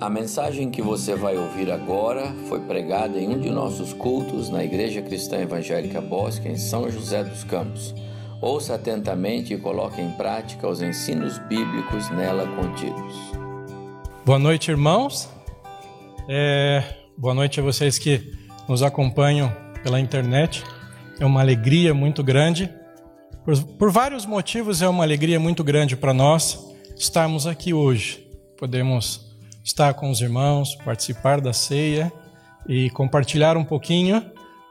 A mensagem que você vai ouvir agora foi pregada em um de nossos cultos na Igreja Cristã Evangélica Bosque, em São José dos Campos. Ouça atentamente e coloque em prática os ensinos bíblicos nela contidos. Boa noite, irmãos. É, boa noite a vocês que nos acompanham pela internet. É uma alegria muito grande. Por, por vários motivos, é uma alegria muito grande para nós estarmos aqui hoje. Podemos estar com os irmãos, participar da ceia e compartilhar um pouquinho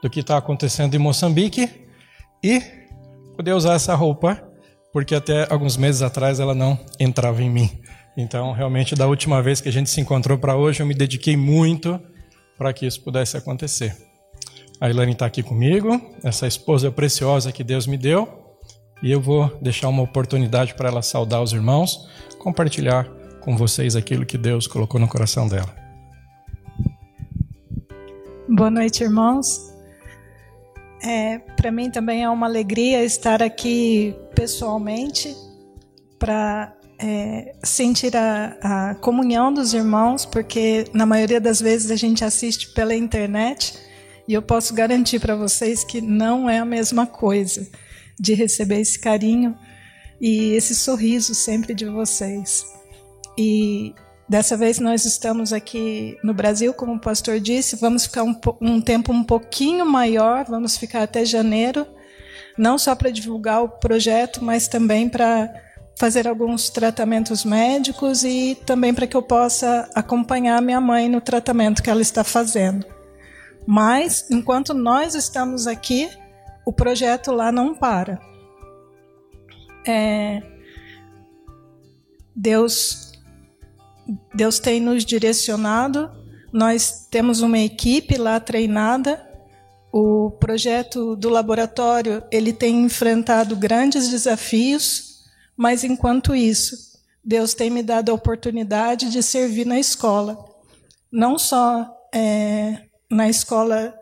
do que está acontecendo em Moçambique e poder usar essa roupa, porque até alguns meses atrás ela não entrava em mim. Então, realmente, da última vez que a gente se encontrou para hoje, eu me dediquei muito para que isso pudesse acontecer. A Ilane está aqui comigo, essa esposa preciosa que Deus me deu, e eu vou deixar uma oportunidade para ela saudar os irmãos, compartilhar com vocês aquilo que Deus colocou no coração dela. Boa noite, irmãos. É, para mim também é uma alegria estar aqui pessoalmente para é, sentir a, a, comunhão dos irmãos, porque na maioria das vezes a gente assiste pela internet e eu posso garantir para vocês que não é a mesma coisa de receber esse carinho e esse sorriso sempre de vocês. E dessa vez nós estamos aqui no Brasil, como o pastor disse, vamos ficar um, um tempo um pouquinho maior, vamos ficar até janeiro, não só para divulgar o projeto, mas também para fazer alguns tratamentos médicos e também para que eu possa acompanhar minha mãe no tratamento que ela está fazendo. Mas, enquanto nós estamos aqui, o projeto lá não para. É, Deus Deus tem nos direcionado. Nós temos uma equipe lá treinada. O projeto do laboratório ele tem enfrentado grandes desafios, mas enquanto isso, Deus tem me dado a oportunidade de servir na escola, não só é, na escola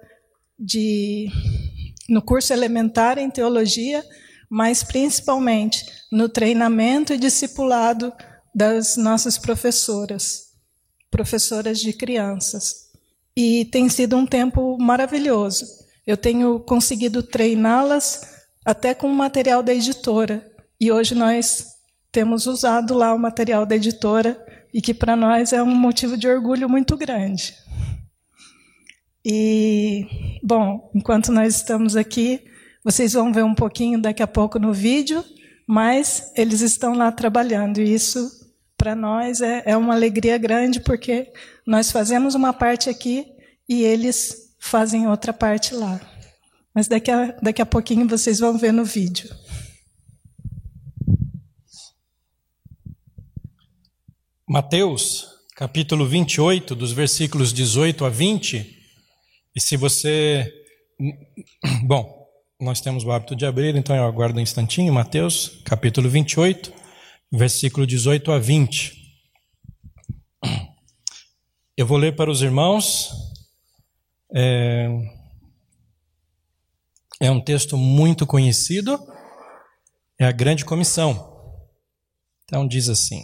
de no curso elementar em teologia, mas principalmente no treinamento e discipulado das nossas professoras, professoras de crianças. E tem sido um tempo maravilhoso. Eu tenho conseguido treiná-las até com o material da editora. E hoje nós temos usado lá o material da editora e que para nós é um motivo de orgulho muito grande. E, bom, enquanto nós estamos aqui, vocês vão ver um pouquinho daqui a pouco no vídeo, mas eles estão lá trabalhando e isso para nós é, é uma alegria grande, porque nós fazemos uma parte aqui e eles fazem outra parte lá. Mas daqui a, daqui a pouquinho vocês vão ver no vídeo. Mateus, capítulo 28, dos versículos 18 a 20. E se você. Bom, nós temos o hábito de abrir, então eu aguardo um instantinho. Mateus, capítulo 28, versículo 18 a 20. Eu vou ler para os irmãos. É, é um texto muito conhecido, é a Grande Comissão. Então diz assim: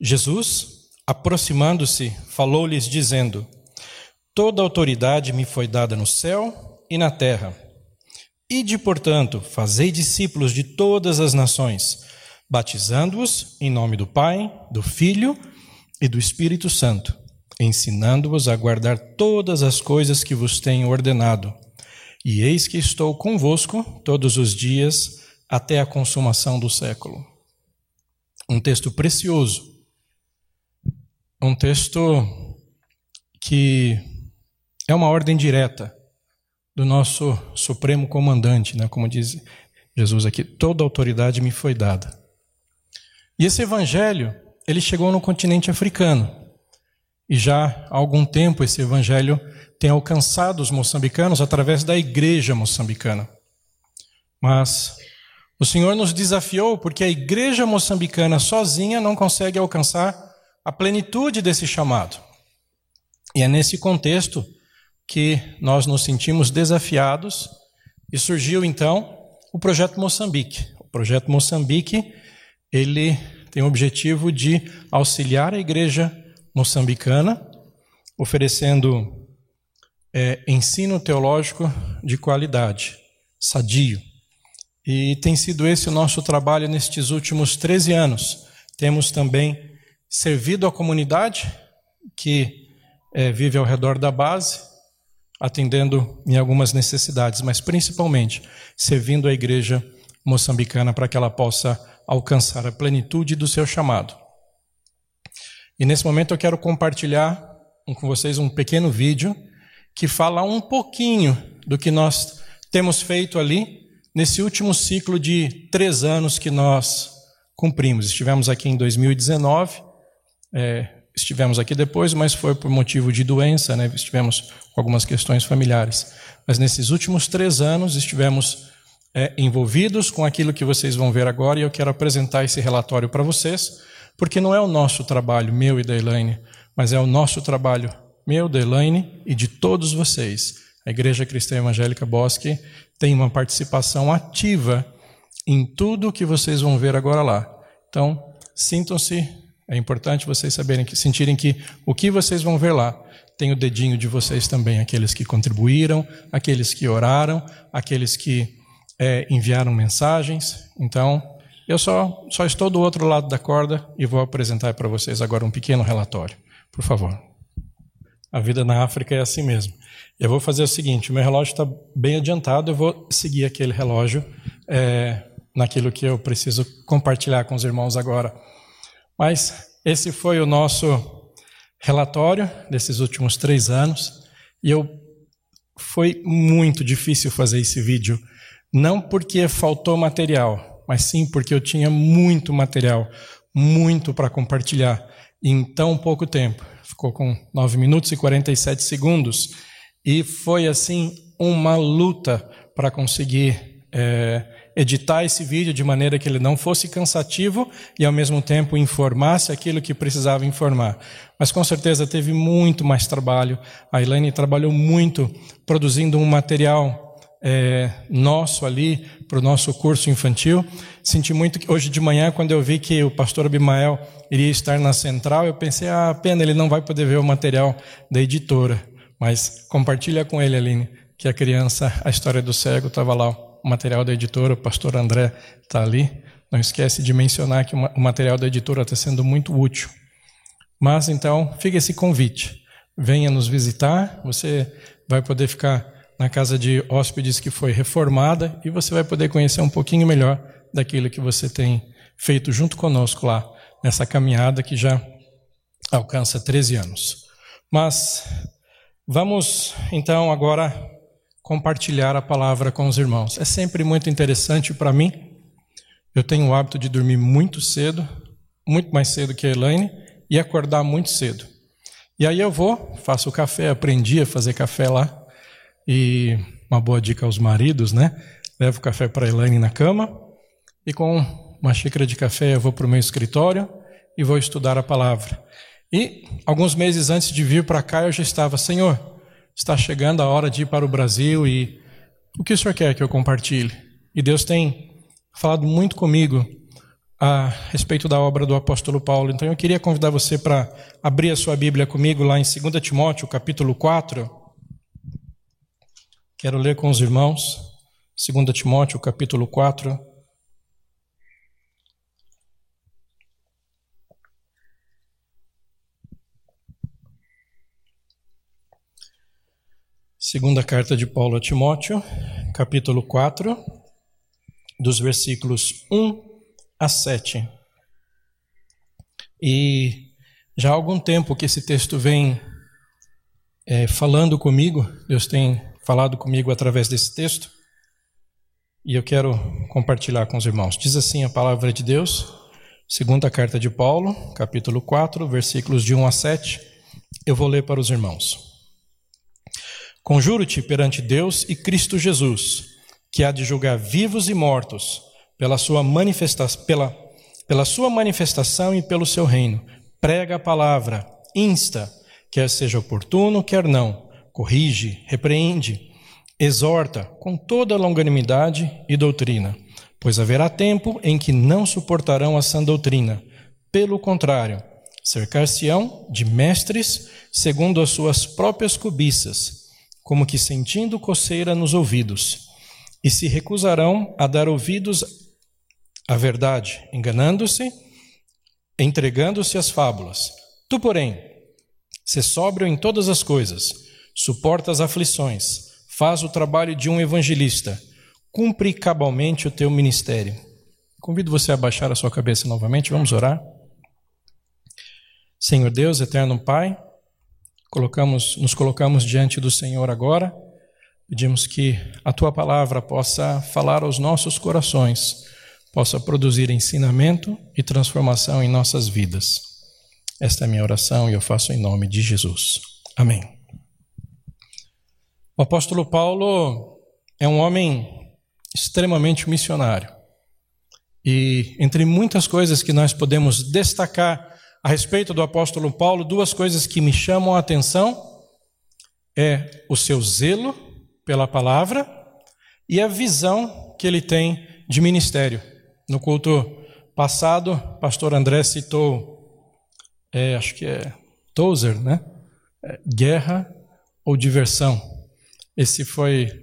Jesus, aproximando-se, falou-lhes, dizendo: Toda autoridade me foi dada no céu e na terra. Ide, portanto, fazei discípulos de todas as nações, batizando-os em nome do Pai, do Filho e do Espírito Santo, ensinando-os a guardar todas as coisas que vos tenho ordenado. E eis que estou convosco todos os dias até a consumação do século. Um texto precioso. Um texto que é uma ordem direta do nosso supremo comandante, né? como diz Jesus aqui, toda autoridade me foi dada. E esse evangelho, ele chegou no continente africano. E já há algum tempo esse evangelho tem alcançado os moçambicanos através da igreja moçambicana. Mas o Senhor nos desafiou porque a igreja moçambicana sozinha não consegue alcançar a plenitude desse chamado. E é nesse contexto que nós nos sentimos desafiados e surgiu então o projeto Moçambique. O projeto Moçambique, ele tem o objetivo de auxiliar a igreja moçambicana, oferecendo é, ensino teológico de qualidade, sadio. E tem sido esse o nosso trabalho nestes últimos 13 anos. Temos também servido a comunidade que é, vive ao redor da base, atendendo em algumas necessidades, mas principalmente servindo a igreja moçambicana para que ela possa alcançar a plenitude do seu chamado. E nesse momento eu quero compartilhar com vocês um pequeno vídeo que fala um pouquinho do que nós temos feito ali nesse último ciclo de três anos que nós cumprimos. Estivemos aqui em 2019, é, estivemos aqui depois, mas foi por motivo de doença, né? estivemos com algumas questões familiares. Mas nesses últimos três anos estivemos é, envolvidos com aquilo que vocês vão ver agora e eu quero apresentar esse relatório para vocês, porque não é o nosso trabalho, meu e da Elaine, mas é o nosso trabalho, meu, da Elaine e de todos vocês. A Igreja Cristã Evangélica Bosque tem uma participação ativa em tudo que vocês vão ver agora lá. Então, sintam-se, é importante vocês saberem que sentirem que o que vocês vão ver lá tem o dedinho de vocês também, aqueles que contribuíram, aqueles que oraram, aqueles que é, enviaram mensagens. Então, eu só, só estou do outro lado da corda e vou apresentar para vocês agora um pequeno relatório. Por favor. A vida na África é assim mesmo. Eu vou fazer o seguinte: meu relógio está bem adiantado, eu vou seguir aquele relógio é, naquilo que eu preciso compartilhar com os irmãos agora. Mas esse foi o nosso relatório desses últimos três anos e eu foi muito difícil fazer esse vídeo não porque faltou material, mas sim porque eu tinha muito material, muito para compartilhar em tão pouco tempo. Ficou com 9 minutos e 47 segundos. E foi assim uma luta para conseguir é, editar esse vídeo de maneira que ele não fosse cansativo e ao mesmo tempo informasse aquilo que precisava informar. Mas com certeza teve muito mais trabalho. A Elaine trabalhou muito produzindo um material é, nosso ali para o nosso curso infantil. Senti muito que hoje de manhã, quando eu vi que o pastor Abimael iria estar na central, eu pensei, ah, pena, ele não vai poder ver o material da editora. Mas compartilha com ele, Aline, que a criança, a história do cego, estava lá, o material da editora, o pastor André está ali. Não esquece de mencionar que o material da editora está sendo muito útil. Mas então, fica esse convite. Venha nos visitar, você vai poder ficar na casa de hóspedes que foi reformada e você vai poder conhecer um pouquinho melhor daquilo que você tem feito junto conosco lá, nessa caminhada que já alcança 13 anos. Mas vamos então agora compartilhar a palavra com os irmãos. É sempre muito interessante para mim. Eu tenho o hábito de dormir muito cedo, muito mais cedo que a Elaine, e acordar muito cedo. E aí eu vou, faço o café, aprendi a fazer café lá, e uma boa dica aos maridos, né? Levo café para a Elaine na cama e com uma xícara de café eu vou para o meu escritório e vou estudar a palavra. E alguns meses antes de vir para cá eu já estava, Senhor, está chegando a hora de ir para o Brasil e o que o Senhor quer que eu compartilhe? E Deus tem falado muito comigo a respeito da obra do apóstolo Paulo. Então eu queria convidar você para abrir a sua Bíblia comigo lá em 2 Timóteo, capítulo 4. Quero ler com os irmãos 2 Timóteo, capítulo 4. Segunda carta de Paulo a Timóteo, capítulo 4, dos versículos 1 a 7. E já há algum tempo que esse texto vem é, falando comigo, Deus tem falado comigo através desse texto e eu quero compartilhar com os irmãos. Diz assim a palavra de Deus, segunda carta de Paulo, capítulo 4, versículos de 1 a 7. Eu vou ler para os irmãos. Conjuro-te perante Deus e Cristo Jesus, que há de julgar vivos e mortos pela sua, manifesta pela, pela sua manifestação e pelo seu reino. Prega a palavra, insta, quer seja oportuno, quer não corrige, repreende, exorta com toda longanimidade e doutrina, pois haverá tempo em que não suportarão a sã doutrina, Pelo contrário, cercar-se-ão de mestres segundo as suas próprias cobiças, como que sentindo coceira nos ouvidos, e se recusarão a dar ouvidos à verdade, enganando-se, entregando-se às fábulas. Tu, porém, se sóbrio em todas as coisas, suporta as aflições, faz o trabalho de um evangelista, cumpre cabalmente o teu ministério. Convido você a baixar a sua cabeça novamente, vamos orar. Senhor Deus, eterno Pai, colocamos, nos colocamos diante do Senhor agora, pedimos que a tua palavra possa falar aos nossos corações, possa produzir ensinamento e transformação em nossas vidas. Esta é a minha oração e eu faço em nome de Jesus. Amém. O apóstolo Paulo é um homem extremamente missionário. E entre muitas coisas que nós podemos destacar a respeito do apóstolo Paulo, duas coisas que me chamam a atenção é o seu zelo pela palavra e a visão que ele tem de ministério. No culto passado, pastor André citou, é, acho que é Tozer, né? É, guerra ou diversão. Esse foi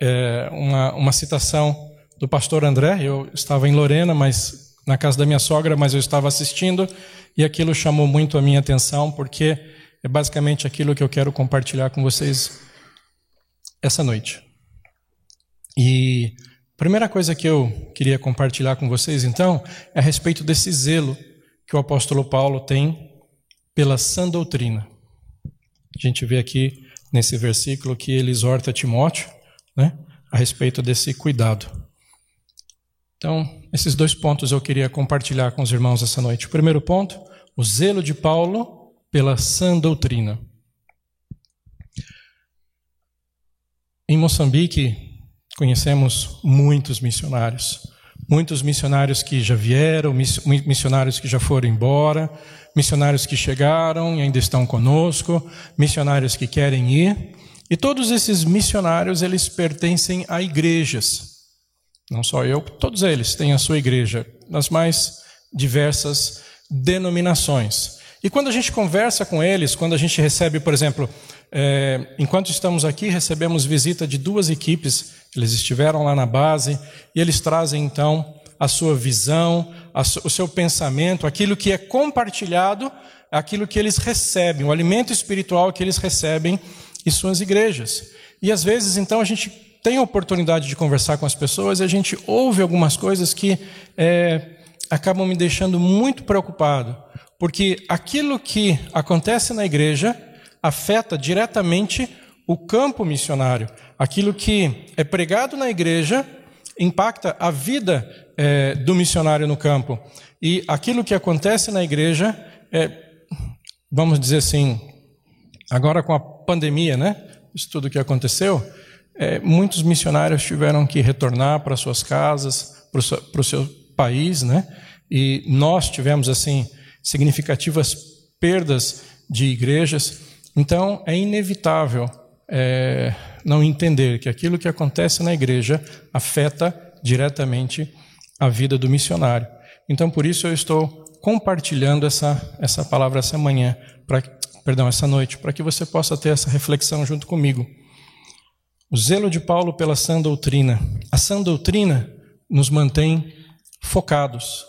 é, uma, uma citação do pastor André. Eu estava em Lorena, mas na casa da minha sogra, mas eu estava assistindo e aquilo chamou muito a minha atenção, porque é basicamente aquilo que eu quero compartilhar com vocês essa noite. E a primeira coisa que eu queria compartilhar com vocês, então, é a respeito desse zelo que o apóstolo Paulo tem pela sã doutrina. A gente vê aqui nesse versículo que ele exorta Timóteo né, a respeito desse cuidado. Então, esses dois pontos eu queria compartilhar com os irmãos essa noite. O primeiro ponto, o zelo de Paulo pela sã doutrina. Em Moçambique, conhecemos muitos missionários. Muitos missionários que já vieram, missionários que já foram embora, missionários que chegaram e ainda estão conosco, missionários que querem ir. E todos esses missionários, eles pertencem a igrejas. Não só eu, todos eles têm a sua igreja, nas mais diversas denominações. E quando a gente conversa com eles, quando a gente recebe, por exemplo, é, enquanto estamos aqui, recebemos visita de duas equipes, eles estiveram lá na base, e eles trazem então a sua visão, a, o seu pensamento, aquilo que é compartilhado, aquilo que eles recebem, o alimento espiritual que eles recebem em suas igrejas. E às vezes, então, a gente tem a oportunidade de conversar com as pessoas e a gente ouve algumas coisas que é, acabam me deixando muito preocupado, porque aquilo que acontece na igreja afeta diretamente o campo missionário. Aquilo que é pregado na igreja impacta a vida é, do missionário no campo. E aquilo que acontece na igreja é, vamos dizer assim, agora com a pandemia, né? Isso tudo que aconteceu, é, muitos missionários tiveram que retornar para suas casas, para o seu país, né? E nós tivemos assim significativas perdas de igrejas. Então é inevitável é, não entender que aquilo que acontece na igreja afeta diretamente a vida do missionário. Então por isso eu estou compartilhando essa essa palavra essa manhã, para perdão essa noite, para que você possa ter essa reflexão junto comigo. O zelo de Paulo pela sã doutrina. A sã doutrina nos mantém focados.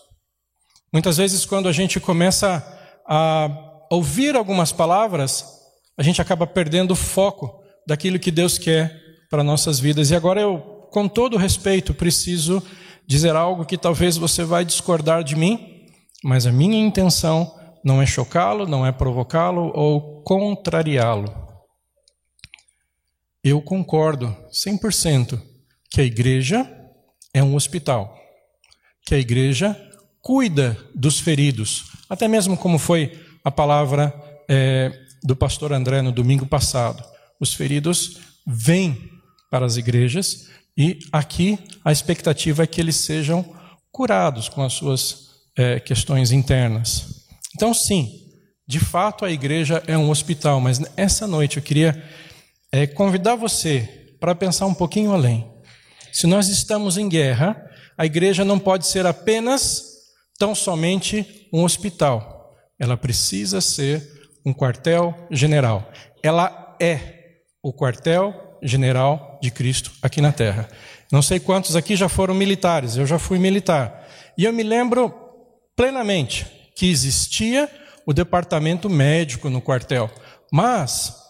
Muitas vezes, quando a gente começa a ouvir algumas palavras, a gente acaba perdendo o foco daquilo que Deus quer para nossas vidas. E agora eu, com todo respeito, preciso dizer algo que talvez você vai discordar de mim, mas a minha intenção não é chocá-lo, não é provocá-lo ou contrariá-lo. Eu concordo 100% que a igreja é um hospital, que a igreja cuida dos feridos, até mesmo como foi a palavra é, do pastor André no domingo passado. Os feridos vêm para as igrejas e aqui a expectativa é que eles sejam curados com as suas é, questões internas. Então, sim, de fato a igreja é um hospital, mas essa noite eu queria é convidar você para pensar um pouquinho além. Se nós estamos em guerra, a igreja não pode ser apenas tão somente um hospital. Ela precisa ser um quartel-general. Ela é o quartel-general de Cristo aqui na terra. Não sei quantos aqui já foram militares, eu já fui militar. E eu me lembro plenamente que existia o departamento médico no quartel. Mas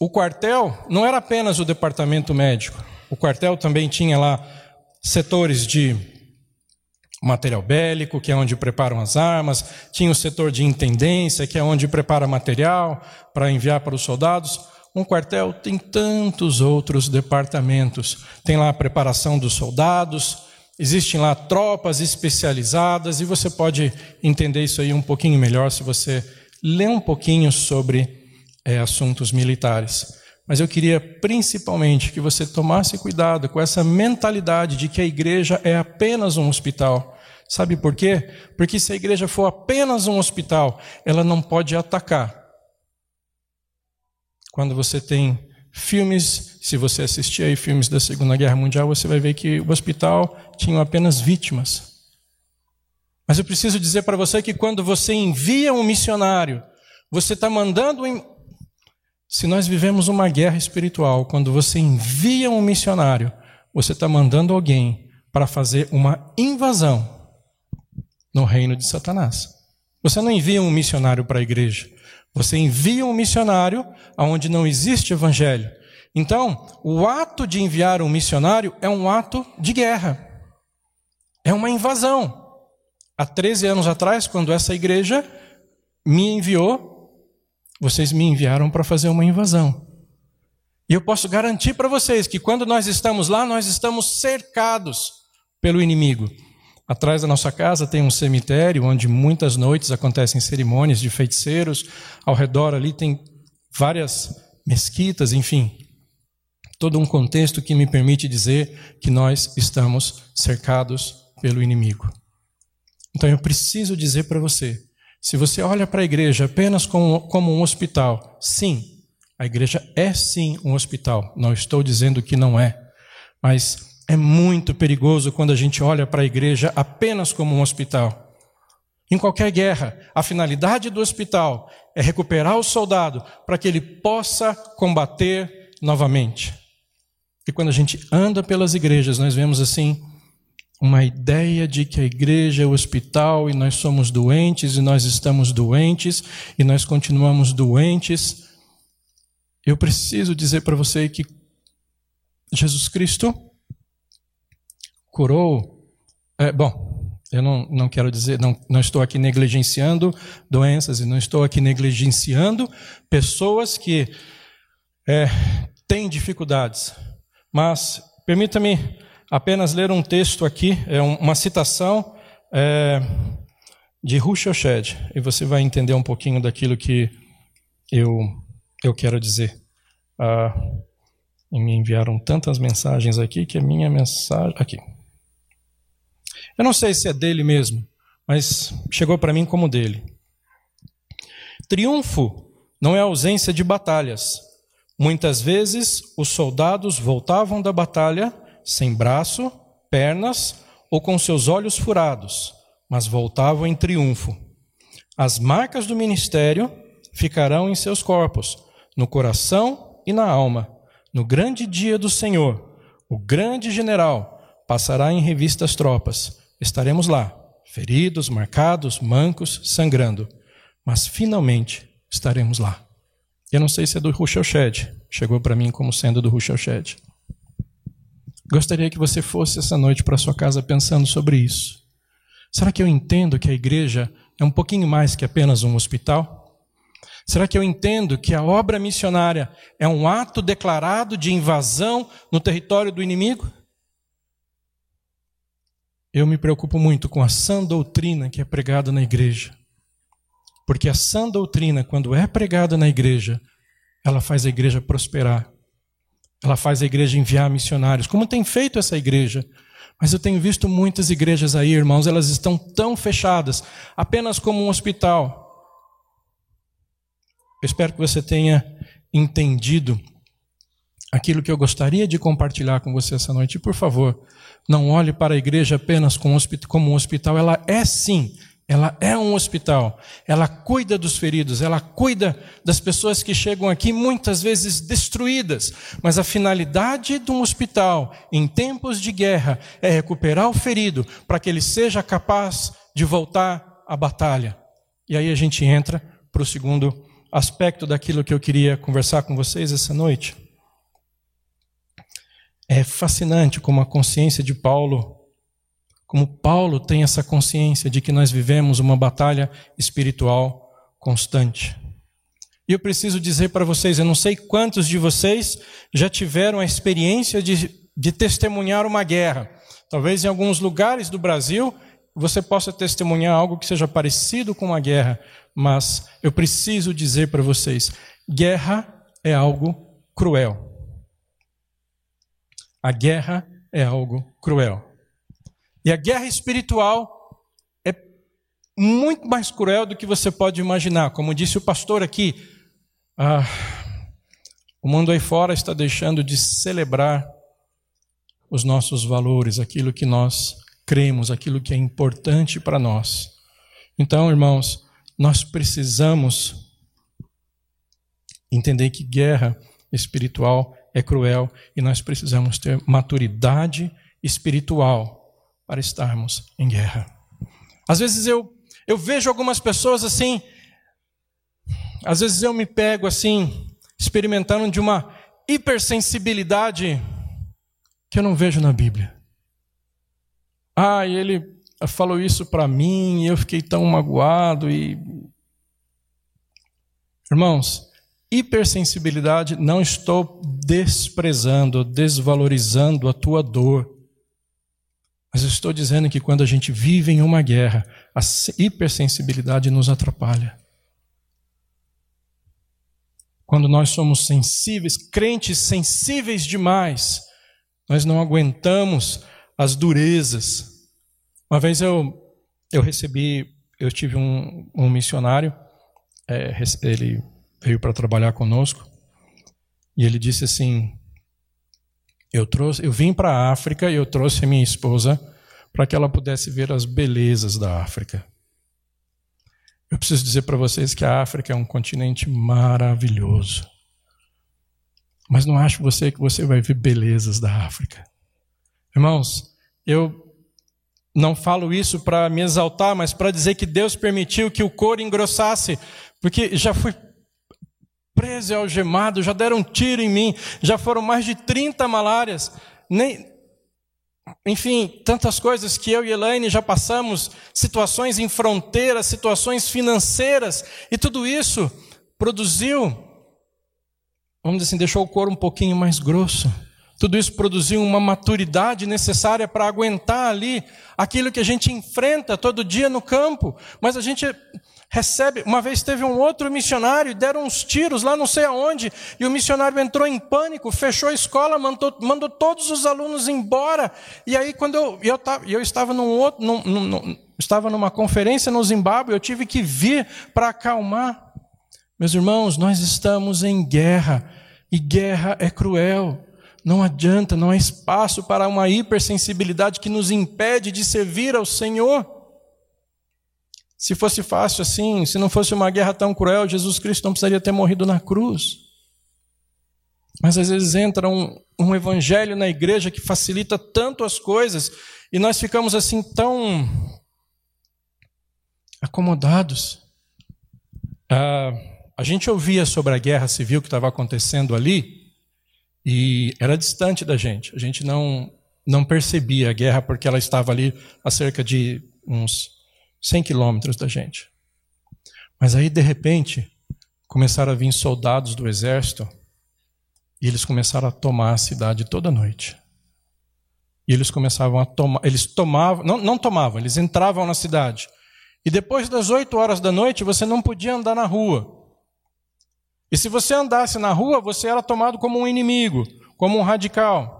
o quartel não era apenas o departamento médico. O quartel também tinha lá setores de material bélico, que é onde preparam as armas, tinha o setor de intendência, que é onde prepara material para enviar para os soldados. Um quartel tem tantos outros departamentos. Tem lá a preparação dos soldados, existem lá tropas especializadas, e você pode entender isso aí um pouquinho melhor se você ler um pouquinho sobre é, assuntos militares. Mas eu queria principalmente que você tomasse cuidado com essa mentalidade de que a igreja é apenas um hospital. Sabe por quê? Porque se a igreja for apenas um hospital, ela não pode atacar. Quando você tem filmes, se você assistir aí filmes da Segunda Guerra Mundial, você vai ver que o hospital tinha apenas vítimas. Mas eu preciso dizer para você que quando você envia um missionário, você está mandando. Se nós vivemos uma guerra espiritual, quando você envia um missionário, você está mandando alguém para fazer uma invasão no reino de Satanás. Você não envia um missionário para a igreja. Você envia um missionário aonde não existe evangelho. Então, o ato de enviar um missionário é um ato de guerra. É uma invasão. Há 13 anos atrás, quando essa igreja me enviou, vocês me enviaram para fazer uma invasão. E eu posso garantir para vocês que quando nós estamos lá, nós estamos cercados pelo inimigo. Atrás da nossa casa tem um cemitério onde muitas noites acontecem cerimônias de feiticeiros. Ao redor ali tem várias mesquitas, enfim. Todo um contexto que me permite dizer que nós estamos cercados pelo inimigo. Então eu preciso dizer para você: se você olha para a igreja apenas como, como um hospital, sim, a igreja é sim um hospital. Não estou dizendo que não é. Mas é muito perigoso quando a gente olha para a igreja apenas como um hospital. Em qualquer guerra, a finalidade do hospital é recuperar o soldado para que ele possa combater novamente. E quando a gente anda pelas igrejas, nós vemos assim uma ideia de que a igreja é o hospital e nós somos doentes e nós estamos doentes e nós continuamos doentes. Eu preciso dizer para você que Jesus Cristo curou. É, bom, eu não, não quero dizer, não, não estou aqui negligenciando doenças e não estou aqui negligenciando pessoas que é, têm dificuldades. Mas permita-me apenas ler um texto aqui, é uma citação é, de Rushoshed, e você vai entender um pouquinho daquilo que eu, eu quero dizer. Ah, me enviaram tantas mensagens aqui que a minha mensagem. Aqui. Eu não sei se é dele mesmo, mas chegou para mim como dele. Triunfo não é ausência de batalhas. Muitas vezes os soldados voltavam da batalha sem braço, pernas ou com seus olhos furados, mas voltavam em triunfo. As marcas do ministério ficarão em seus corpos, no coração e na alma. No grande dia do Senhor, o grande general passará em revista as tropas estaremos lá, feridos, marcados, mancos, sangrando, mas finalmente estaremos lá. Eu não sei se é do Rushel Shed, chegou para mim como sendo do Rushel Shed. Gostaria que você fosse essa noite para sua casa pensando sobre isso. Será que eu entendo que a igreja é um pouquinho mais que apenas um hospital? Será que eu entendo que a obra missionária é um ato declarado de invasão no território do inimigo? eu me preocupo muito com a sã doutrina que é pregada na igreja. Porque a sã doutrina, quando é pregada na igreja, ela faz a igreja prosperar. Ela faz a igreja enviar missionários, como tem feito essa igreja. Mas eu tenho visto muitas igrejas aí, irmãos, elas estão tão fechadas, apenas como um hospital. Eu espero que você tenha entendido aquilo que eu gostaria de compartilhar com você essa noite. E, por favor, não olhe para a igreja apenas como um hospital, ela é sim, ela é um hospital, ela cuida dos feridos, ela cuida das pessoas que chegam aqui muitas vezes destruídas, mas a finalidade de um hospital em tempos de guerra é recuperar o ferido para que ele seja capaz de voltar à batalha. E aí a gente entra para o segundo aspecto daquilo que eu queria conversar com vocês essa noite. É fascinante como a consciência de Paulo como Paulo tem essa consciência de que nós vivemos uma batalha espiritual constante. E eu preciso dizer para vocês, eu não sei quantos de vocês já tiveram a experiência de, de testemunhar uma guerra. Talvez em alguns lugares do Brasil você possa testemunhar algo que seja parecido com uma guerra, mas eu preciso dizer para vocês: guerra é algo cruel. A guerra é algo cruel. E a guerra espiritual é muito mais cruel do que você pode imaginar. Como disse o pastor aqui, ah, o mundo aí fora está deixando de celebrar os nossos valores, aquilo que nós cremos, aquilo que é importante para nós. Então, irmãos, nós precisamos entender que guerra espiritual é cruel e nós precisamos ter maturidade espiritual para estarmos em guerra. Às vezes eu, eu vejo algumas pessoas assim, às vezes eu me pego assim, experimentando de uma hipersensibilidade que eu não vejo na Bíblia. Ah, ele falou isso para mim e eu fiquei tão magoado e Irmãos, hipersensibilidade não estou desprezando, desvalorizando a tua dor. Mas eu estou dizendo que quando a gente vive em uma guerra, a hipersensibilidade nos atrapalha. Quando nós somos sensíveis, crentes sensíveis demais, nós não aguentamos as durezas. Uma vez eu, eu recebi, eu tive um, um missionário, é, ele veio para trabalhar conosco, e ele disse assim: eu trouxe, eu vim para a África e eu trouxe a minha esposa para que ela pudesse ver as belezas da África. Eu preciso dizer para vocês que a África é um continente maravilhoso. Mas não acho você que você vai ver belezas da África. Irmãos, eu não falo isso para me exaltar, mas para dizer que Deus permitiu que o couro engrossasse, porque já fui preso e algemado, já deram um tiro em mim, já foram mais de 30 malárias, nem, enfim, tantas coisas que eu e Elaine já passamos, situações em fronteiras, situações financeiras, e tudo isso produziu, vamos dizer assim, deixou o couro um pouquinho mais grosso. Tudo isso produziu uma maturidade necessária para aguentar ali aquilo que a gente enfrenta todo dia no campo, mas a gente recebe. Uma vez teve um outro missionário, deram uns tiros lá não sei aonde, e o missionário entrou em pânico, fechou a escola, mandou, mandou todos os alunos embora. E aí, quando eu, eu, eu estava num outro, num, num, estava numa conferência no Zimbábue, eu tive que vir para acalmar. Meus irmãos, nós estamos em guerra, e guerra é cruel. Não adianta, não há espaço para uma hipersensibilidade que nos impede de servir ao Senhor. Se fosse fácil assim, se não fosse uma guerra tão cruel, Jesus Cristo não precisaria ter morrido na cruz. Mas às vezes entra um, um evangelho na igreja que facilita tanto as coisas e nós ficamos assim tão acomodados. Ah, a gente ouvia sobre a guerra civil que estava acontecendo ali e era distante da gente. A gente não, não percebia a guerra porque ela estava ali a cerca de uns 100 quilômetros da gente. Mas aí, de repente, começaram a vir soldados do exército e eles começaram a tomar a cidade toda noite. E eles começavam a tomar, eles tomavam, não, não tomavam, eles entravam na cidade. E depois das 8 horas da noite, você não podia andar na rua. E se você andasse na rua, você era tomado como um inimigo, como um radical.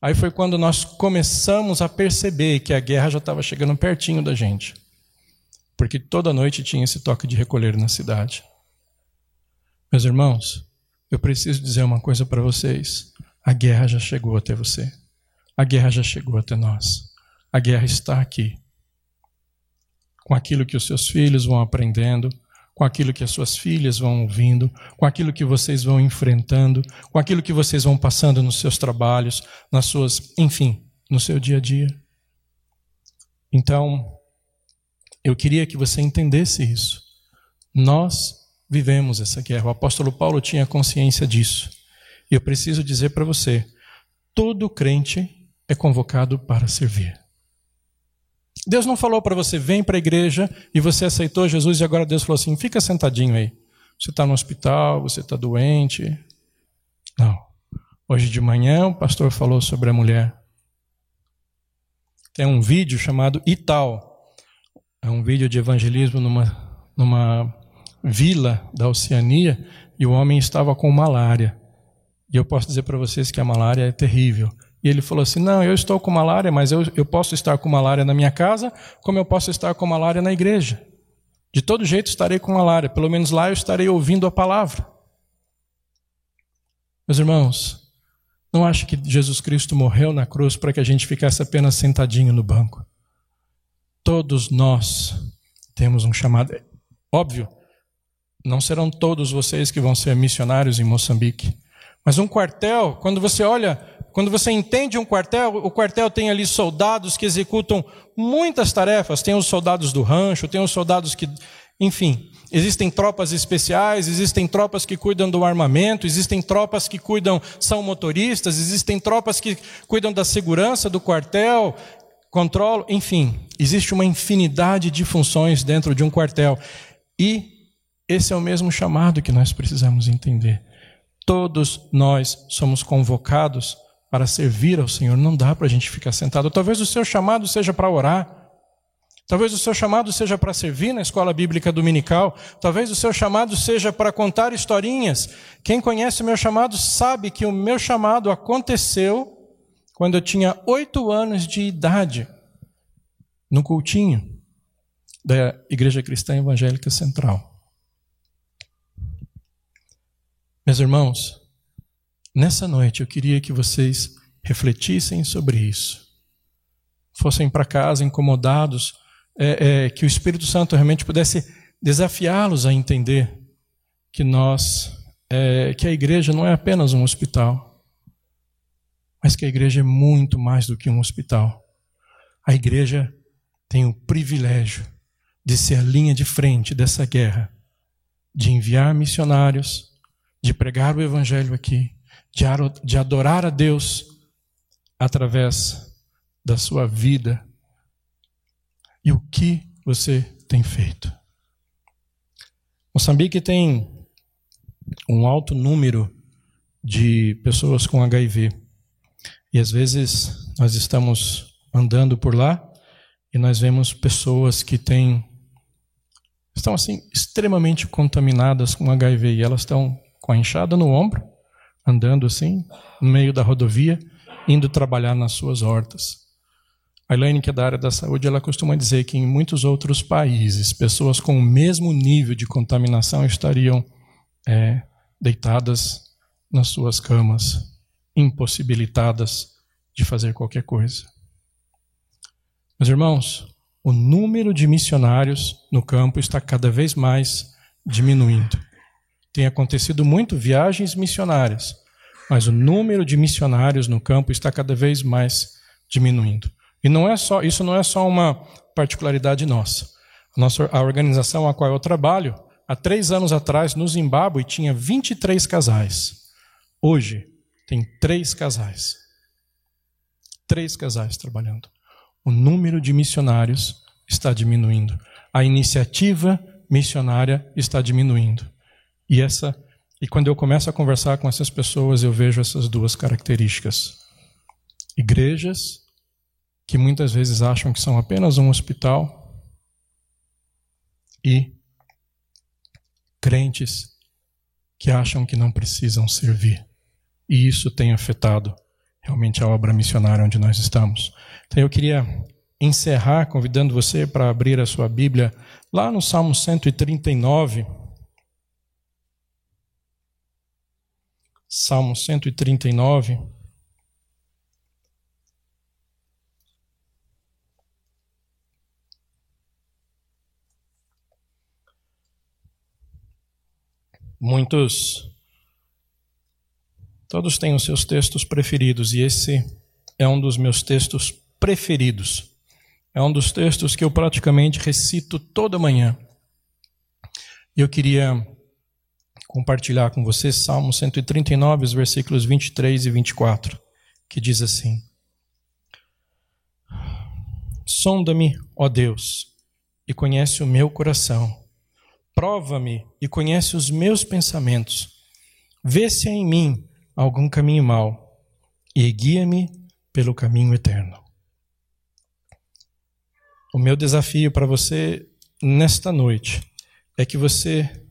Aí foi quando nós começamos a perceber que a guerra já estava chegando pertinho da gente. Porque toda noite tinha esse toque de recolher na cidade. Meus irmãos, eu preciso dizer uma coisa para vocês. A guerra já chegou até você. A guerra já chegou até nós. A guerra está aqui. com aquilo que os seus filhos vão aprendendo, com aquilo que as suas filhas vão ouvindo, com aquilo que vocês vão enfrentando, com aquilo que vocês vão passando nos seus trabalhos, nas suas, enfim, no seu dia a dia. Então, eu queria que você entendesse isso. Nós vivemos essa guerra. O apóstolo Paulo tinha consciência disso. E eu preciso dizer para você: todo crente é convocado para servir. Deus não falou para você, vem para a igreja e você aceitou Jesus e agora Deus falou assim: fica sentadinho aí. Você está no hospital, você está doente. Não. Hoje de manhã o pastor falou sobre a mulher. Tem um vídeo chamado Ital. É um vídeo de evangelismo numa, numa vila da Oceania e o homem estava com malária. E eu posso dizer para vocês que a malária é terrível. Ele falou assim: Não, eu estou com malária, mas eu, eu posso estar com malária na minha casa, como eu posso estar com malária na igreja. De todo jeito estarei com malária, pelo menos lá eu estarei ouvindo a palavra. Meus irmãos, não acho que Jesus Cristo morreu na cruz para que a gente ficasse apenas sentadinho no banco. Todos nós temos um chamado. Óbvio, não serão todos vocês que vão ser missionários em Moçambique. Mas um quartel, quando você olha, quando você entende um quartel, o quartel tem ali soldados que executam muitas tarefas. Tem os soldados do rancho, tem os soldados que. Enfim, existem tropas especiais, existem tropas que cuidam do armamento, existem tropas que cuidam, são motoristas, existem tropas que cuidam da segurança do quartel, controlo, enfim, existe uma infinidade de funções dentro de um quartel. E esse é o mesmo chamado que nós precisamos entender. Todos nós somos convocados para servir ao Senhor. Não dá para a gente ficar sentado. Talvez o seu chamado seja para orar. Talvez o seu chamado seja para servir na escola bíblica dominical. Talvez o seu chamado seja para contar historinhas. Quem conhece o meu chamado sabe que o meu chamado aconteceu quando eu tinha oito anos de idade, no cultinho da Igreja Cristã Evangélica Central. Meus irmãos, nessa noite eu queria que vocês refletissem sobre isso. Fossem para casa incomodados, é, é, que o Espírito Santo realmente pudesse desafiá-los a entender que nós, é, que a igreja não é apenas um hospital, mas que a igreja é muito mais do que um hospital. A igreja tem o privilégio de ser a linha de frente dessa guerra, de enviar missionários, de pregar o Evangelho aqui, de adorar a Deus através da sua vida. E o que você tem feito? Moçambique tem um alto número de pessoas com HIV. E às vezes nós estamos andando por lá e nós vemos pessoas que têm estão assim extremamente contaminadas com HIV e elas estão com a enxada no ombro, andando assim, no meio da rodovia, indo trabalhar nas suas hortas. A Elaine, que é da área da saúde, ela costuma dizer que em muitos outros países, pessoas com o mesmo nível de contaminação estariam é, deitadas nas suas camas, impossibilitadas de fazer qualquer coisa. Meus irmãos, o número de missionários no campo está cada vez mais diminuindo tem acontecido muito viagens missionárias, mas o número de missionários no campo está cada vez mais diminuindo. E não é só isso não é só uma particularidade nossa. A nossa a organização a qual eu trabalho, há três anos atrás no Zimbábue tinha 23 casais. Hoje tem três casais. Três casais trabalhando. O número de missionários está diminuindo. A iniciativa missionária está diminuindo. E essa e quando eu começo a conversar com essas pessoas, eu vejo essas duas características. Igrejas que muitas vezes acham que são apenas um hospital e crentes que acham que não precisam servir. E isso tem afetado realmente a obra missionária onde nós estamos. Então eu queria encerrar convidando você para abrir a sua Bíblia lá no Salmo 139. Salmo 139. Muitos, todos têm os seus textos preferidos e esse é um dos meus textos preferidos. É um dos textos que eu praticamente recito toda manhã. Eu queria compartilhar com vocês Salmo 139, os versículos 23 e 24, que diz assim: Sonda-me, ó Deus, e conhece o meu coração Prova-me e conhece os meus pensamentos. Vê se há em mim algum caminho mau e guia-me pelo caminho eterno. O meu desafio para você nesta noite é que você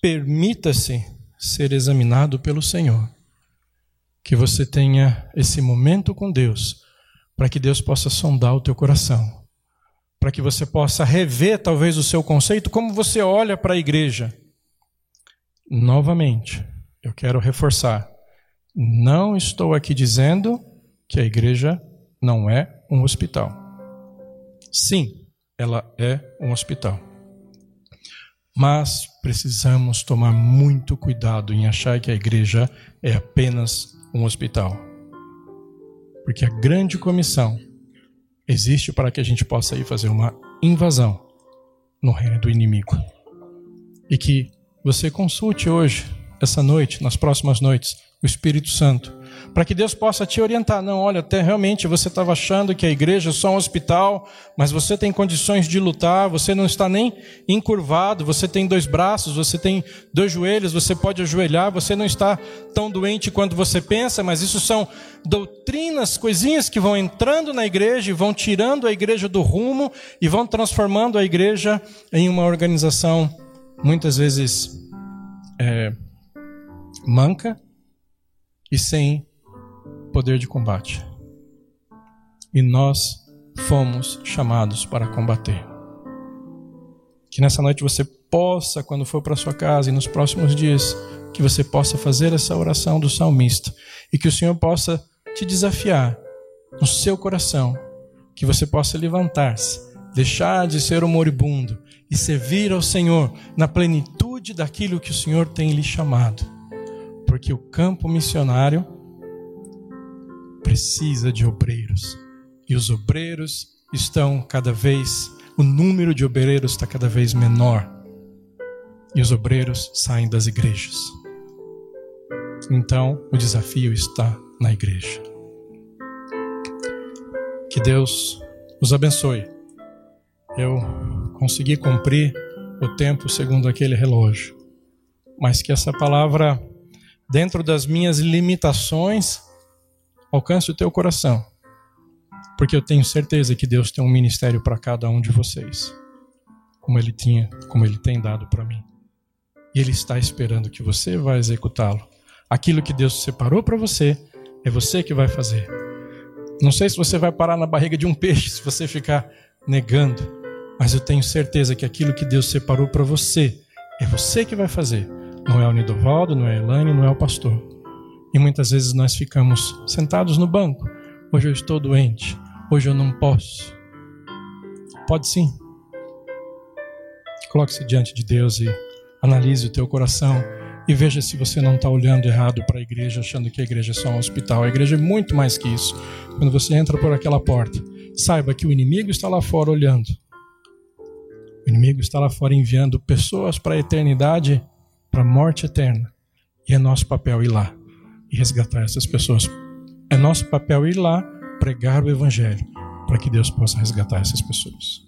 permita-se ser examinado pelo Senhor. Que você tenha esse momento com Deus, para que Deus possa sondar o teu coração para que você possa rever talvez o seu conceito, como você olha para a igreja. Novamente, eu quero reforçar: não estou aqui dizendo que a igreja não é um hospital. Sim, ela é um hospital. Mas precisamos tomar muito cuidado em achar que a igreja é apenas um hospital. Porque a grande comissão existe para que a gente possa ir fazer uma invasão no reino do inimigo. E que você consulte hoje, essa noite, nas próximas noites, o Espírito Santo, para que Deus possa te orientar. Não, olha, até realmente você estava achando que a igreja é só um hospital, mas você tem condições de lutar, você não está nem encurvado, você tem dois braços, você tem dois joelhos, você pode ajoelhar, você não está tão doente quanto você pensa, mas isso são doutrinas, coisinhas que vão entrando na igreja e vão tirando a igreja do rumo e vão transformando a igreja em uma organização muitas vezes é, manca e sem poder de combate. E nós fomos chamados para combater. Que nessa noite você possa, quando for para sua casa e nos próximos dias, que você possa fazer essa oração do salmista e que o Senhor possa te desafiar no seu coração, que você possa levantar-se, deixar de ser um moribundo e servir ao Senhor na plenitude daquilo que o Senhor tem lhe chamado. Porque o campo missionário precisa de obreiros. E os obreiros estão cada vez, o número de obreiros está cada vez menor. E os obreiros saem das igrejas. Então, o desafio está na igreja. Que Deus os abençoe. Eu consegui cumprir o tempo segundo aquele relógio, mas que essa palavra, dentro das minhas limitações, alcance o teu coração, porque eu tenho certeza que Deus tem um ministério para cada um de vocês, como Ele tinha, como Ele tem dado para mim. E Ele está esperando que você vá executá-lo. Aquilo que Deus separou para você, é você que vai fazer. Não sei se você vai parar na barriga de um peixe se você ficar negando, mas eu tenho certeza que aquilo que Deus separou para você, é você que vai fazer. Não é o Nidovaldo, não é a Elaine, não é o pastor. E muitas vezes nós ficamos sentados no banco. Hoje eu estou doente. Hoje eu não posso. Pode sim. Coloque-se diante de Deus e analise o teu coração e veja se você não está olhando errado para a igreja, achando que a igreja é só um hospital. A igreja é muito mais que isso. Quando você entra por aquela porta, saiba que o inimigo está lá fora olhando. O inimigo está lá fora enviando pessoas para a eternidade, para a morte eterna. E é nosso papel ir lá e resgatar essas pessoas. É nosso papel ir lá pregar o Evangelho para que Deus possa resgatar essas pessoas.